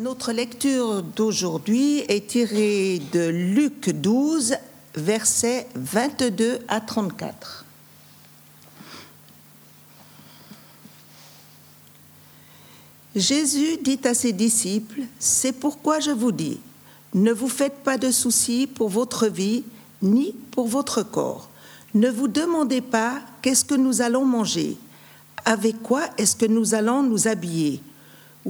Notre lecture d'aujourd'hui est tirée de Luc 12, versets 22 à 34. Jésus dit à ses disciples, C'est pourquoi je vous dis, ne vous faites pas de soucis pour votre vie ni pour votre corps. Ne vous demandez pas qu'est-ce que nous allons manger, avec quoi est-ce que nous allons nous habiller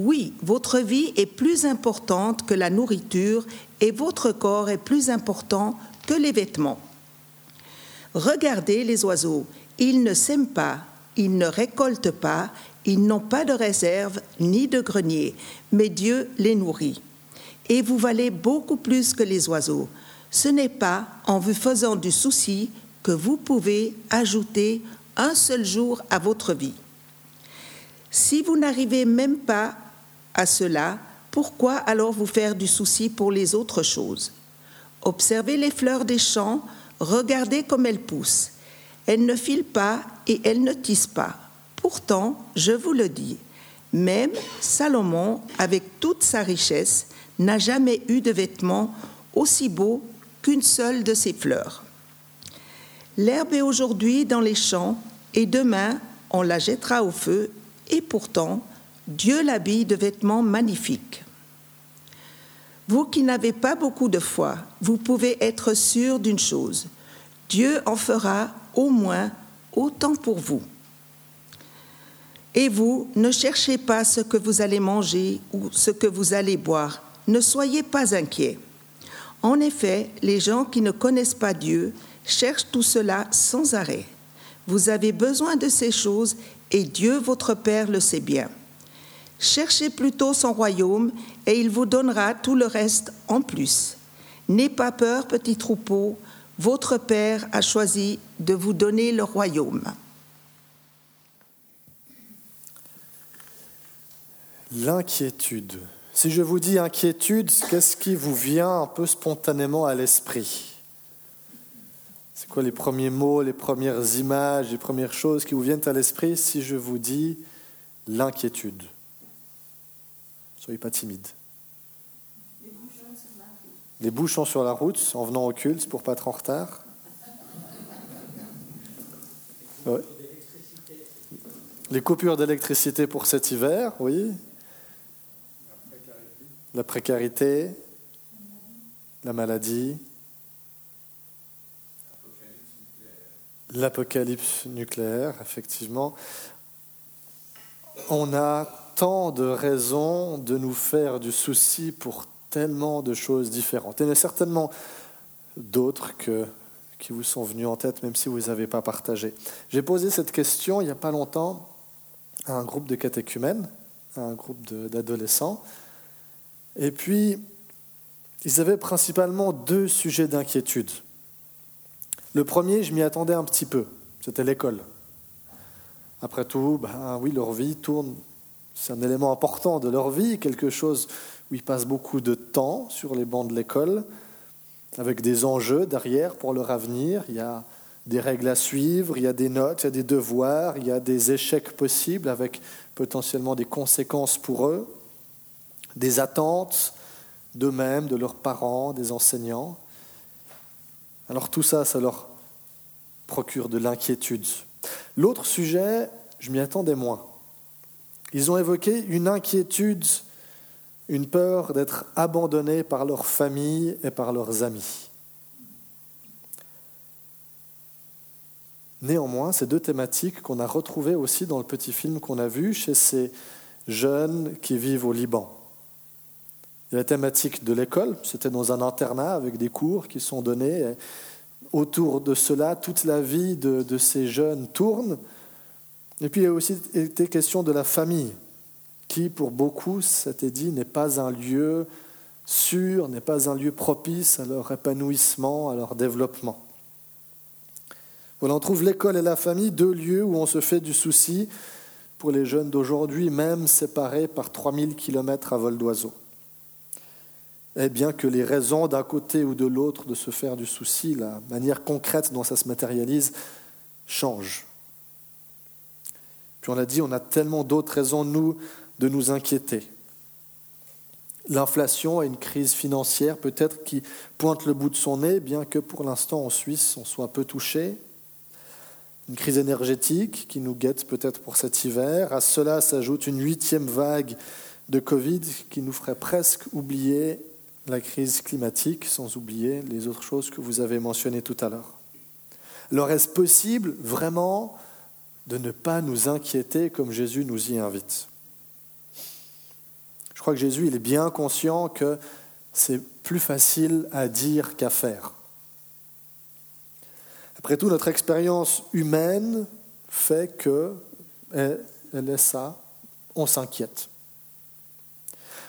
oui, votre vie est plus importante que la nourriture et votre corps est plus important que les vêtements. Regardez les oiseaux, ils ne sèment pas, ils ne récoltent pas, ils n'ont pas de réserve ni de grenier, mais Dieu les nourrit. Et vous valez beaucoup plus que les oiseaux. Ce n'est pas en vous faisant du souci que vous pouvez ajouter un seul jour à votre vie. Si vous n'arrivez même pas à cela, pourquoi alors vous faire du souci pour les autres choses? Observez les fleurs des champs, regardez comme elles poussent. Elles ne filent pas et elles ne tissent pas. Pourtant, je vous le dis, même Salomon, avec toute sa richesse, n'a jamais eu de vêtements aussi beaux qu'une seule de ses fleurs. L'herbe est aujourd'hui dans les champs et demain on la jettera au feu et pourtant Dieu l'habille de vêtements magnifiques. Vous qui n'avez pas beaucoup de foi, vous pouvez être sûr d'une chose. Dieu en fera au moins autant pour vous. Et vous, ne cherchez pas ce que vous allez manger ou ce que vous allez boire. Ne soyez pas inquiets. En effet, les gens qui ne connaissent pas Dieu cherchent tout cela sans arrêt. Vous avez besoin de ces choses et Dieu, votre Père, le sait bien. Cherchez plutôt son royaume et il vous donnera tout le reste en plus. N'ayez pas peur, petit troupeau, votre Père a choisi de vous donner le royaume. L'inquiétude. Si je vous dis inquiétude, qu'est-ce qui vous vient un peu spontanément à l'esprit? C'est quoi les premiers mots, les premières images, les premières choses qui vous viennent à l'esprit si je vous dis l'inquiétude? Soyez pas timide. Les bouchons sur la route en venant au culte pour pas être en retard. Les coupures d'électricité pour cet hiver, oui. La précarité, la maladie, l'apocalypse nucléaire, effectivement. On a tant de raisons de nous faire du souci pour tellement de choses différentes. Et il y en a certainement d'autres que, qui vous sont venues en tête, même si vous ne les avez pas partagées. J'ai posé cette question il n'y a pas longtemps à un groupe de catéchumènes, à un groupe d'adolescents. Et puis, ils avaient principalement deux sujets d'inquiétude. Le premier, je m'y attendais un petit peu, c'était l'école. Après tout, ben oui, leur vie tourne c'est un élément important de leur vie, quelque chose où ils passent beaucoup de temps sur les bancs de l'école, avec des enjeux derrière pour leur avenir. Il y a des règles à suivre, il y a des notes, il y a des devoirs, il y a des échecs possibles avec potentiellement des conséquences pour eux, des attentes d'eux-mêmes, de leurs parents, des enseignants. Alors tout ça, ça leur procure de l'inquiétude. L'autre sujet, je m'y attendais moins. Ils ont évoqué une inquiétude, une peur d'être abandonnés par leur famille et par leurs amis. Néanmoins, ces deux thématiques qu'on a retrouvées aussi dans le petit film qu'on a vu chez ces jeunes qui vivent au Liban. La thématique de l'école, c'était dans un internat avec des cours qui sont donnés. autour de cela, toute la vie de, de ces jeunes tourne. Et puis il a aussi été question de la famille, qui pour beaucoup, été dit, n'est pas un lieu sûr, n'est pas un lieu propice à leur épanouissement, à leur développement. Voilà, on trouve l'école et la famille, deux lieux où on se fait du souci pour les jeunes d'aujourd'hui, même séparés par 3000 km à vol d'oiseau. Et bien que les raisons d'un côté ou de l'autre de se faire du souci, la manière concrète dont ça se matérialise, changent. Puis on a dit, on a tellement d'autres raisons, nous, de nous inquiéter. L'inflation et une crise financière peut-être qui pointe le bout de son nez, bien que pour l'instant en Suisse on soit peu touché. Une crise énergétique qui nous guette peut-être pour cet hiver. À cela s'ajoute une huitième vague de Covid qui nous ferait presque oublier la crise climatique, sans oublier les autres choses que vous avez mentionnées tout à l'heure. Alors est-ce possible vraiment de ne pas nous inquiéter comme Jésus nous y invite Je crois que Jésus il est bien conscient que c'est plus facile à dire qu'à faire. Après tout, notre expérience humaine fait que, elle est ça, on s'inquiète.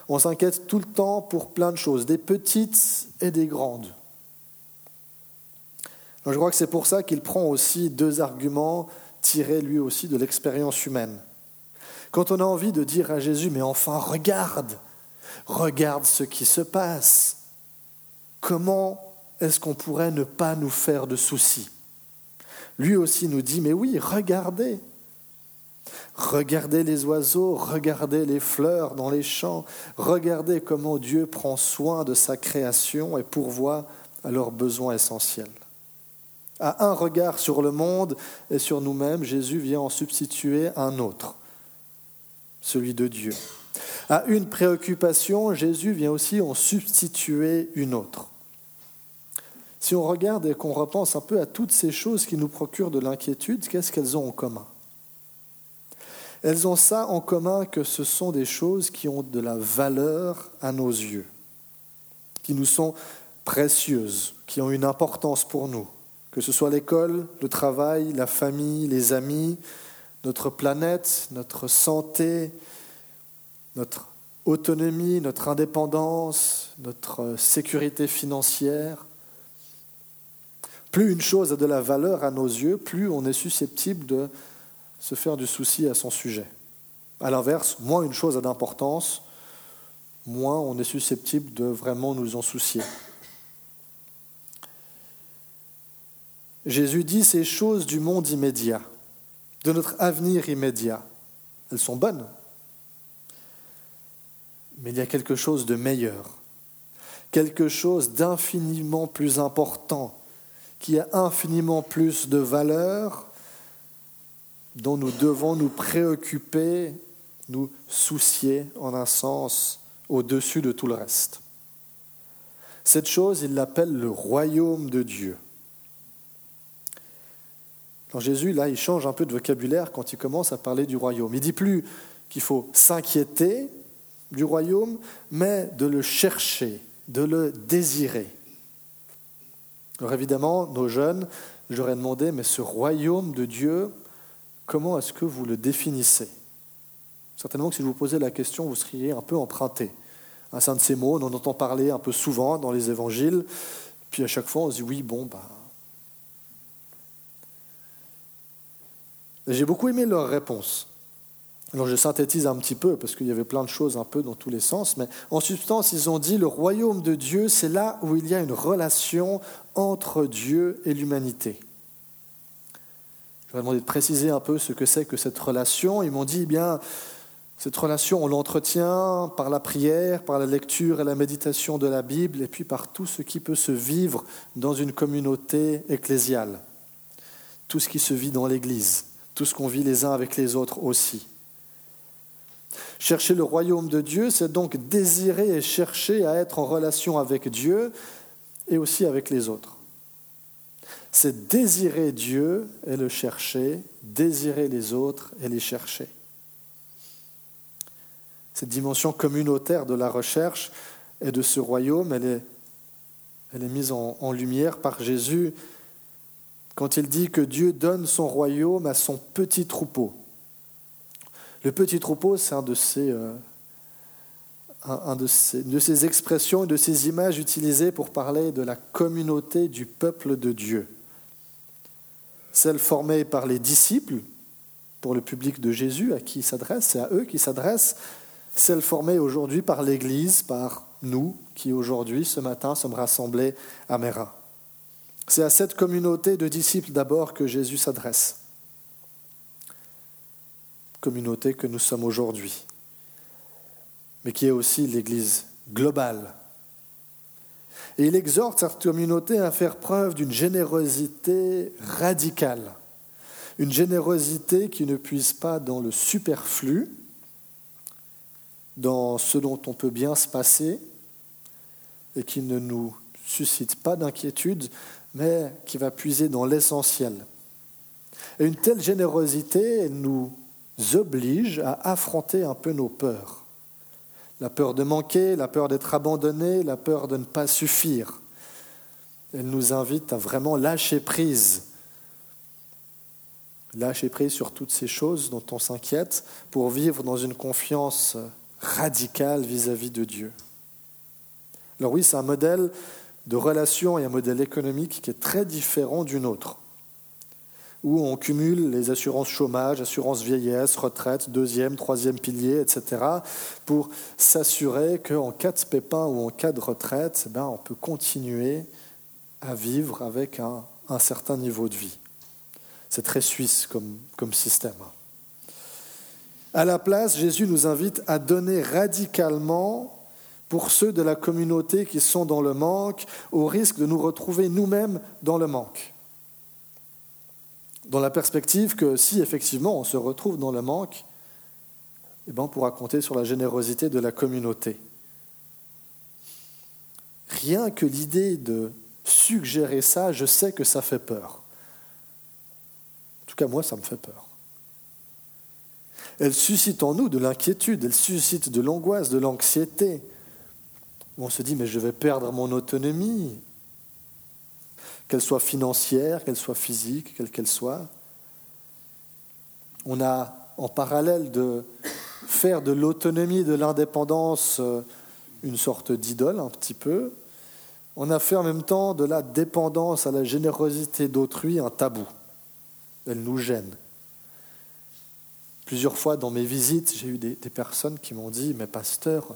On s'inquiète tout le temps pour plein de choses, des petites et des grandes. je crois que c'est pour ça qu'il prend aussi deux arguments tirés lui aussi de l'expérience humaine. Quand on a envie de dire à Jésus, mais enfin regarde, regarde ce qui se passe, comment est-ce qu'on pourrait ne pas nous faire de soucis? Lui aussi nous dit, mais oui, regardez, Regardez les oiseaux, regardez les fleurs dans les champs, regardez comment Dieu prend soin de sa création et pourvoit à leurs besoins essentiels. À un regard sur le monde et sur nous-mêmes, Jésus vient en substituer un autre, celui de Dieu. À une préoccupation, Jésus vient aussi en substituer une autre. Si on regarde et qu'on repense un peu à toutes ces choses qui nous procurent de l'inquiétude, qu'est-ce qu'elles ont en commun? Elles ont ça en commun que ce sont des choses qui ont de la valeur à nos yeux, qui nous sont précieuses, qui ont une importance pour nous, que ce soit l'école, le travail, la famille, les amis, notre planète, notre santé, notre autonomie, notre indépendance, notre sécurité financière. Plus une chose a de la valeur à nos yeux, plus on est susceptible de se faire du souci à son sujet. À l'inverse, moins une chose a d'importance, moins on est susceptible de vraiment nous en soucier. Jésus dit ces choses du monde immédiat, de notre avenir immédiat. Elles sont bonnes, mais il y a quelque chose de meilleur, quelque chose d'infiniment plus important, qui a infiniment plus de valeur dont nous devons nous préoccuper, nous soucier en un sens au-dessus de tout le reste. Cette chose, il l'appelle le royaume de Dieu. Jésus, là, il change un peu de vocabulaire quand il commence à parler du royaume. Il dit plus qu'il faut s'inquiéter du royaume, mais de le chercher, de le désirer. Alors évidemment, nos jeunes, j'aurais demandé, mais ce royaume de Dieu, comment est-ce que vous le définissez? Certainement que si je vous posais la question, vous seriez un peu emprunté. Un de ces mots, on en entend parler un peu souvent dans les évangiles, puis à chaque fois on se dit oui, bon, bah. J'ai beaucoup aimé leur réponse. Je synthétise un petit peu, parce qu'il y avait plein de choses un peu dans tous les sens, mais en substance, ils ont dit le royaume de Dieu, c'est là où il y a une relation entre Dieu et l'humanité. Je leur ai demandé de préciser un peu ce que c'est que cette relation. Ils m'ont dit, eh bien, cette relation, on l'entretient par la prière, par la lecture et la méditation de la Bible, et puis par tout ce qui peut se vivre dans une communauté ecclésiale, tout ce qui se vit dans l'Église, tout ce qu'on vit les uns avec les autres aussi. Chercher le royaume de Dieu, c'est donc désirer et chercher à être en relation avec Dieu et aussi avec les autres c'est désirer Dieu et le chercher, désirer les autres et les chercher. Cette dimension communautaire de la recherche et de ce royaume, elle est, elle est mise en, en lumière par Jésus quand il dit que Dieu donne son royaume à son petit troupeau. Le petit troupeau, c'est un de ces, euh, expressions, de ces images utilisées pour parler de la communauté du peuple de Dieu. Celle formée par les disciples, pour le public de Jésus, à qui il s'adresse, c'est à eux qu'il s'adresse, celle formée aujourd'hui par l'Église, par nous, qui aujourd'hui, ce matin, sommes rassemblés à Méra. C'est à cette communauté de disciples d'abord que Jésus s'adresse. Communauté que nous sommes aujourd'hui mais qui est aussi l'Église globale. Et il exhorte cette communauté à faire preuve d'une générosité radicale, une générosité qui ne puise pas dans le superflu, dans ce dont on peut bien se passer, et qui ne nous suscite pas d'inquiétude, mais qui va puiser dans l'essentiel. Et une telle générosité nous oblige à affronter un peu nos peurs la peur de manquer, la peur d'être abandonné, la peur de ne pas suffire. Elle nous invite à vraiment lâcher prise. Lâcher prise sur toutes ces choses dont on s'inquiète pour vivre dans une confiance radicale vis-à-vis de Dieu. Alors oui, c'est un modèle de relation et un modèle économique qui est très différent du nôtre où on cumule les assurances chômage, assurances vieillesse, retraite, deuxième, troisième pilier, etc., pour s'assurer qu'en cas de pépin ou en cas de retraite, ben, on peut continuer à vivre avec un, un certain niveau de vie. C'est très suisse comme, comme système. À la place, Jésus nous invite à donner radicalement pour ceux de la communauté qui sont dans le manque, au risque de nous retrouver nous-mêmes dans le manque dans la perspective que si effectivement on se retrouve dans le manque, eh ben, on pourra compter sur la générosité de la communauté. Rien que l'idée de suggérer ça, je sais que ça fait peur. En tout cas, moi, ça me fait peur. Elle suscite en nous de l'inquiétude, elle suscite de l'angoisse, de l'anxiété. On se dit, mais je vais perdre mon autonomie, qu'elle soit financière, qu'elle soit physique, quelle qu'elle soit. On a en parallèle de faire de l'autonomie, de l'indépendance euh, une sorte d'idole un petit peu, on a fait en même temps de la dépendance à la générosité d'autrui un tabou. Elle nous gêne. Plusieurs fois dans mes visites, j'ai eu des, personnes qui m'ont dit, mais pasteur,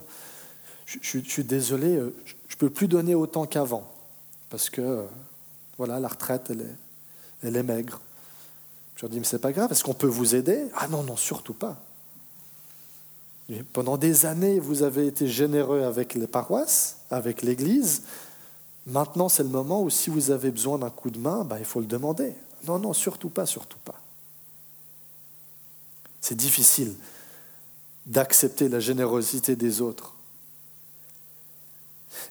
je, suis désolé, euh, je ne peux plus donner autant qu'avant, parce que euh, voilà, la retraite, elle est, elle est maigre. Je leur dis, mais c'est pas grave, est-ce qu'on peut vous aider? Ah non, non, surtout pas. pendant des années, vous avez été généreux avec les paroisses, avec l'Église. Maintenant, c'est le moment où si vous avez besoin d'un coup de main, ben, il faut le demander. Non, non, surtout pas, surtout pas. C'est difficile d'accepter la générosité des autres.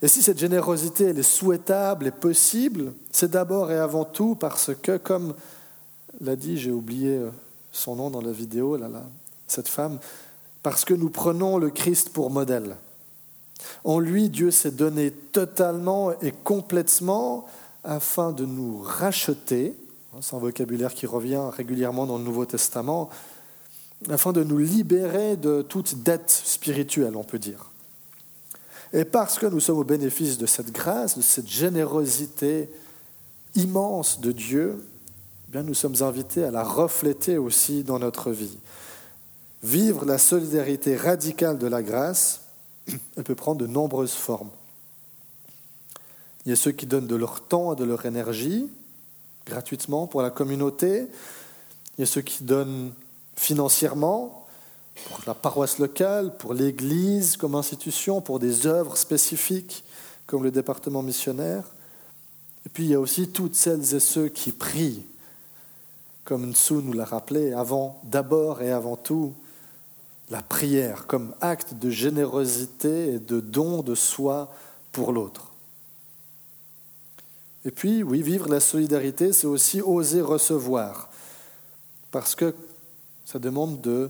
Et si cette générosité elle est souhaitable et possible, c'est d'abord et avant tout parce que, comme l'a dit, j'ai oublié euh, son nom dans la vidéo, cette femme, parce que nous prenons le Christ pour modèle. En lui, Dieu s'est donné totalement et complètement afin de nous racheter, hein, c'est un vocabulaire qui revient régulièrement dans le Nouveau Testament, afin de nous libérer de toute dette spirituelle, on peut dire. Et parce que nous sommes au bénéfice de cette grâce, de cette générosité immense de Dieu, eh bien nous sommes invités à la refléter aussi dans notre vie. Vivre la solidarité radicale de la grâce, elle peut prendre de nombreuses formes. Il y a ceux qui donnent de leur temps et de leur énergie gratuitement pour la communauté. Il y a ceux qui donnent financièrement, pour la paroisse locale, pour l'Église comme institution, pour des œuvres spécifiques comme le département missionnaire. Et puis il y a aussi toutes celles et ceux qui prient, comme Nsou nous l'a rappelé, avant, d'abord et avant tout, la prière comme acte de générosité et de don de soi pour l'autre. Et puis, oui, vivre la solidarité, c'est aussi oser recevoir, parce que ça demande de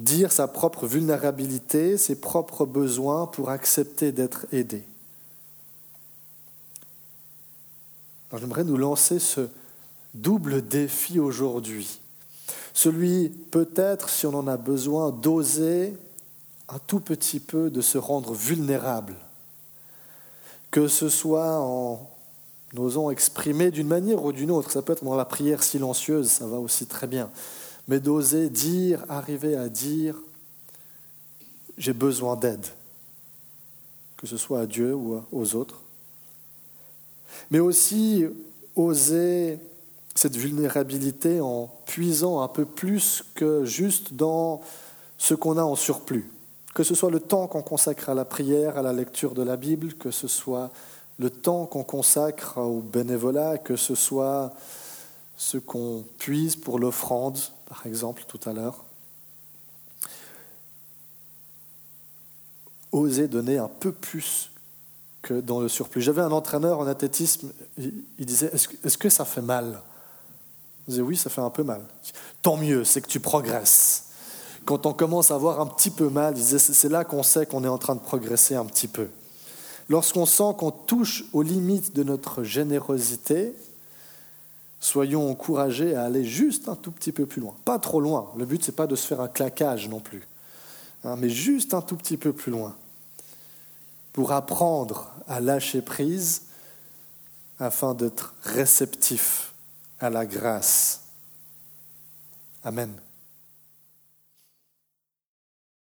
dire sa propre vulnérabilité, ses propres besoins pour accepter d'être aidé. j'aimerais nous lancer ce double défi aujourd'hui. Celui peut-être, si on en a besoin, d'oser un tout petit peu de se rendre vulnérable, que ce soit en osant exprimer d'une manière ou d'une autre, ça peut être dans la prière silencieuse, ça va aussi très bien, mais d'oser dire, arriver à dire, j'ai besoin d'aide, que ce soit à Dieu ou aux autres, mais aussi oser cette vulnérabilité en puisant un peu plus que juste dans ce qu'on a en surplus. Que ce soit le temps qu'on consacre à la prière, à la lecture de la Bible, que ce soit le temps qu'on consacre au bénévolat, que ce soit ce qu'on puise pour l'offrande, par exemple, tout à l'heure. Oser donner un peu plus que dans le surplus. J'avais un entraîneur en athlétisme, il disait, est-ce que ça fait mal? Je disais, oui, ça fait un peu mal. Tant mieux, c'est que tu progresses. Quand on commence à avoir un petit peu mal, c'est là qu'on sait qu'on est en train de progresser un petit peu. Lorsqu'on sent qu'on touche aux limites de notre générosité, soyons encouragés à aller juste un tout petit peu plus loin. Pas trop loin. Le but, ce n'est pas de se faire un claquage non plus, hein, mais juste un tout petit peu plus loin pour apprendre à lâcher prise afin d'être réceptif à la grâce. Amen.